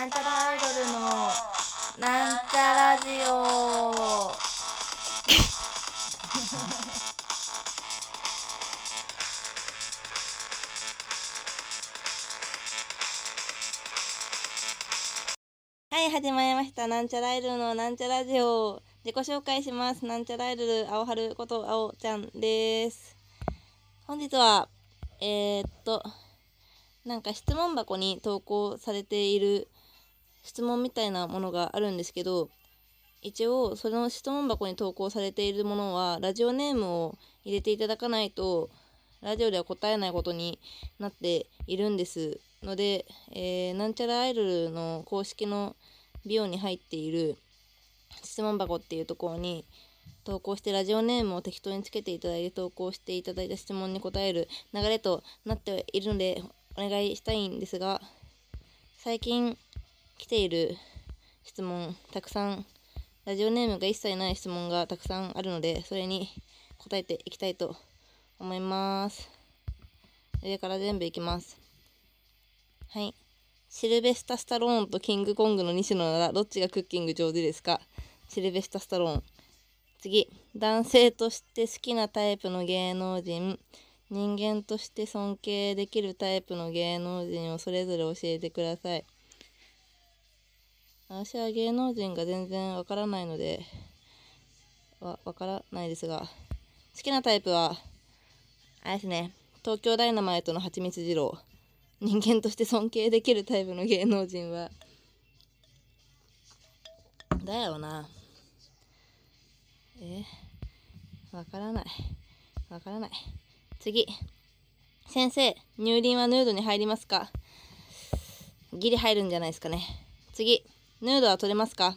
なんちゃらアイドルのなんちゃラジオ。はい始まりました。なんちゃらアイドルのなんちゃラジオ。自己紹介します。なんちゃらアイドル青春こと青ちゃんです。本日はえー、っとなんか質問箱に投稿されている質問みたいなものがあるんですけど一応その質問箱に投稿されているものはラジオネームを入れていただかないとラジオでは答えないことになっているんです。ので、えー、なんちゃらアイドルの公式のビオに入っている質問箱っていうところに投稿してラジオネームを適当につけていただいて投稿していただいた質問に答える流れとなっているのでお願いしたいんですが最近来ている質問たくさんラジオネームが一切ない質問がたくさんあるのでそれに答えていきたいと思います。上から全部いきます。はい。シルベスタ・スタローンとキングコングの西野ならどっちがクッキング上手ですか？シルベスタ・スタローン。次。男性として好きなタイプの芸能人。人間として尊敬できるタイプの芸能人をそれぞれ教えてください。私は芸能人が全然わからないのでわわからないですが好きなタイプはあれですね東京ダイナマイトのはちみつ二郎。人間として尊敬できるタイプの芸能人はだよな。えわからない。わからない。次。先生乳輪はヌードに入りますか？ギリ入るんじゃないですかね。次。ヌードは撮れますか？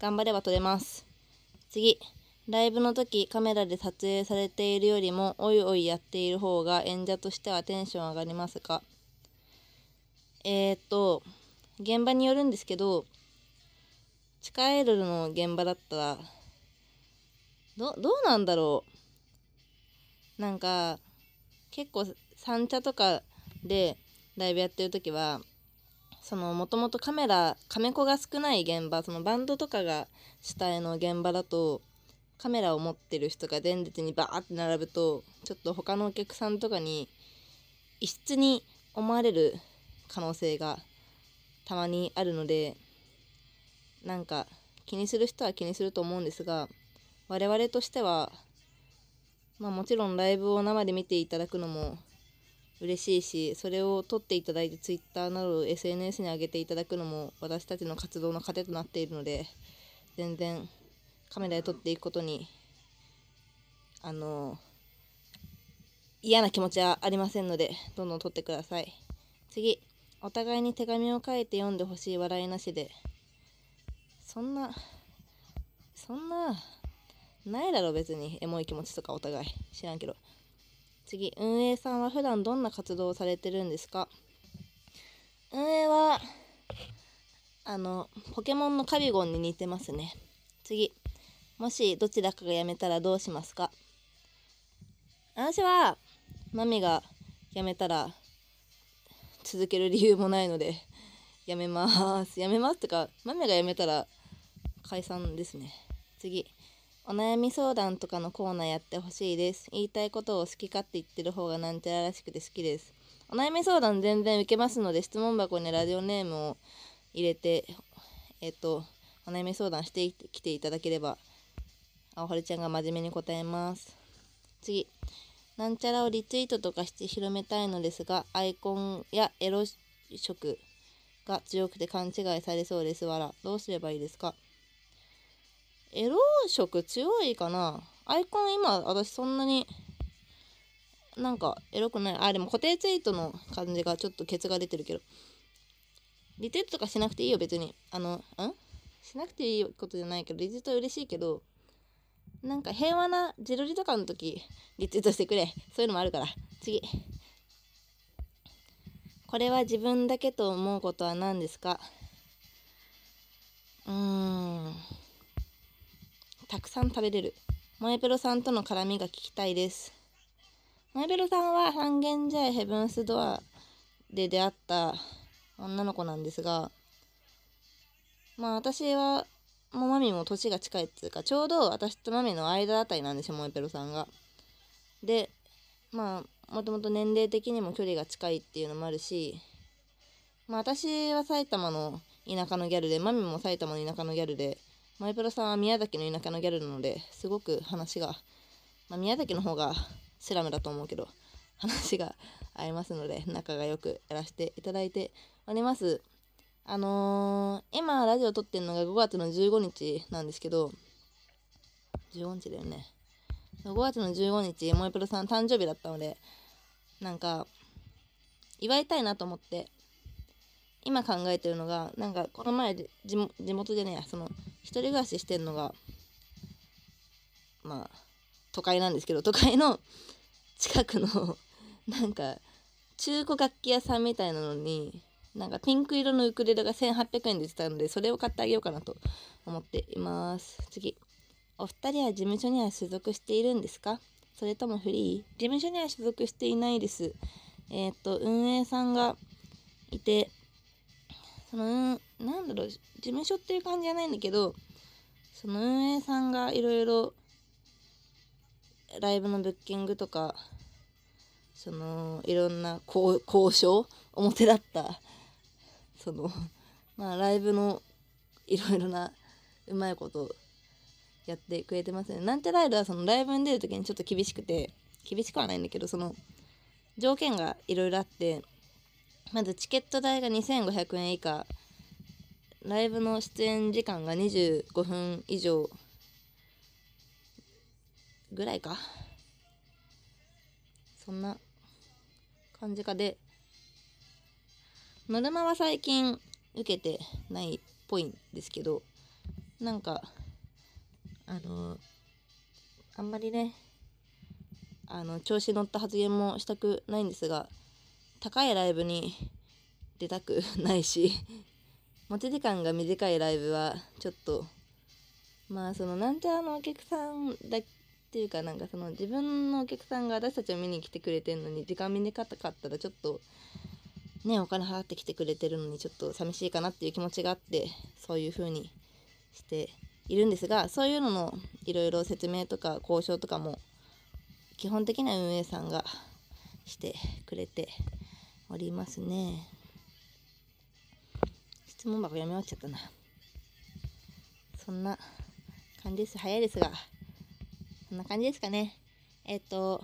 頑張れば撮れます。次。ライブの時カメラで撮影されているよりもおいおいやっている方が演者としてはテンション上がりますか？えー、っと、現場によるんですけど、地下アイドルの現場だったら、ど、どうなんだろう？なんか、結構三茶とかでライブやってる時は、そのもともとカメラカメコが少ない現場そのバンドとかが主体の現場だとカメラを持ってる人が前列にバーって並ぶとちょっと他のお客さんとかに異質に思われる可能性がたまにあるのでなんか気にする人は気にすると思うんですが我々としてはまあもちろんライブを生で見ていただくのも嬉しいしそれを撮っていただいて Twitter など SNS に上げていただくのも私たちの活動の糧となっているので全然カメラで撮っていくことにあの嫌な気持ちはありませんのでどんどん撮ってください。次お互いに手紙を書いて読んでほしい笑いなしで。そんなそんなないだろ別にエモい気持ちとかお互い。知らんけど。次運営さんは普段どんな活動をされてるんですか？運営はあのポケモンのカビゴンに似てますね。次もしどちらかが辞めたらどうしますか？私はマミが辞めたら続ける理由もないので辞めます。辞めますとかマミが辞めたら解散ですね。次お悩み相談とかのコーナーやってほしいです。言いたいことを好き勝手言ってる方がなんちゃららしくて好きです。お悩み相談全然受けますので、質問箱にラジオネームを入れて、えっ、と、お悩み相談してきていただければ、青春ちゃんが真面目に答えます。次。なんちゃらをリツイートとかして広めたいのですが、アイコンやエロ色が強くて勘違いされそうです。わら。どうすればいいですか？エロ色強いかな？アイコン今私そんなになんかエロくない。あでも固定ツイートの感じがちょっとケツが出てるけど。リツイートとかしなくていいよ別に。あのん？しなくていいことじゃないけどリツイート嬉しいけどなんか平和な自撮りとかの時リツイートしてくれ。そういうのもあるから。次。これは自分だけと思うことは何ですか？うーん。たくさん食べれる。萌えペロさんとの絡みが聞きたいです。萌えペロさんは三軒茶屋ヘブンスドアで出会った女の子なんですが、まあ私はもうマミも年が近いっていうかちょうど私とマミの間あたりなんですよモエペロさんが。でまあもともと年齢的にも距離が近いっていうのもあるしまあ私は埼玉の田舎のギャルでマミも埼玉の田舎のギャルでモエペロさんは宮崎の田舎のギャルなのですごく話が、まあ、宮崎の方がスラムだと思うけど話が合いますので仲がよくやらせていただいております。あのー、今ラジオ撮ってるのが5月の15日なんですけど、15日だよね。5月の15日、萌えプロさん誕生日だったので、なんか、祝いたいなと思って、今考えてるのが、なんかこの前で地元でね、その、一人暮らししてるのが、まあ、都会なんですけど、都会の近くの、なんか、中古楽器屋さんみたいなのに、なんかピンク色のウクレレが1800円で出たのでそれを買ってあげようかなと思っています。次。お二人は事務所には所属しているんですか？それともフリー？事務所には所属していないです。えっ、と運営さんがいてそのなんだろう事務所っていう感じじゃないんだけどその運営さんがいろいろライブのブッキングとかそのいろんな交渉表だったそのまあライブのいろいろなうまいことやってくれてますね。なんてライブはそのライブに出る時にちょっと厳しくて厳しくはないんだけどその条件がいろいろあってまずチケット代が2500円以下。ライブの出演時間が25分以上ぐらいか。そんな感じかで。ノルマは最近受けてないっぽいんですけどなんかあのあんまりねあの調子乗った発言もしたくないんですが高いライブに出たくないし持ち時間が短いライブはちょっとまあそのなんてあのお客さんだっていうかなんかその自分のお客さんが私たちを見に来てくれてるのに時間短かったらちょっとねお金払ってきてくれてるのにちょっと寂しいかなっていう気持ちがあってそういう風にしているんですがそういうののいろいろ説明とか交渉とかも基本的な運営さんがしてくれておりますね。質問箱読み終わっちゃったな。そんな感じです。早いですがそんな感じですかね。えっ、と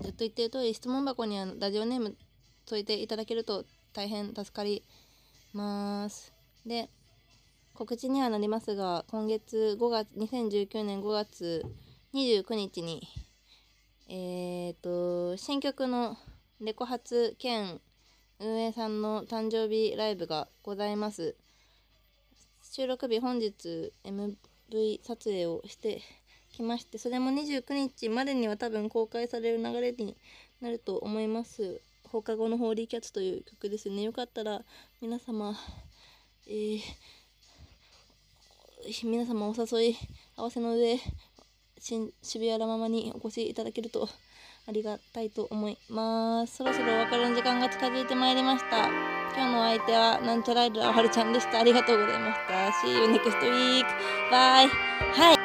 ずっと言ってる通り質問箱にはラジオネーム添えていただけると大変助かります。で告知にはなりますが今月5月2019年5月29日にえっ、ー、と新曲のレコ発兼運営さんの誕生日ライブがございます。収録日本日 MV 撮影をしてきましてそれも29日までには多分公開される流れになると思います。放課後のホーリーキャッツという曲ですね。よかったら皆様えー、皆様お誘い合わせの上渋谷ラママにお越しいただけるとありがたいと思います。そろそろお別れの時間が近づいてまいりました。今日のお相手はなんちゃらいるあはるちゃんでした。ありがとうございました。See you next week bye はい。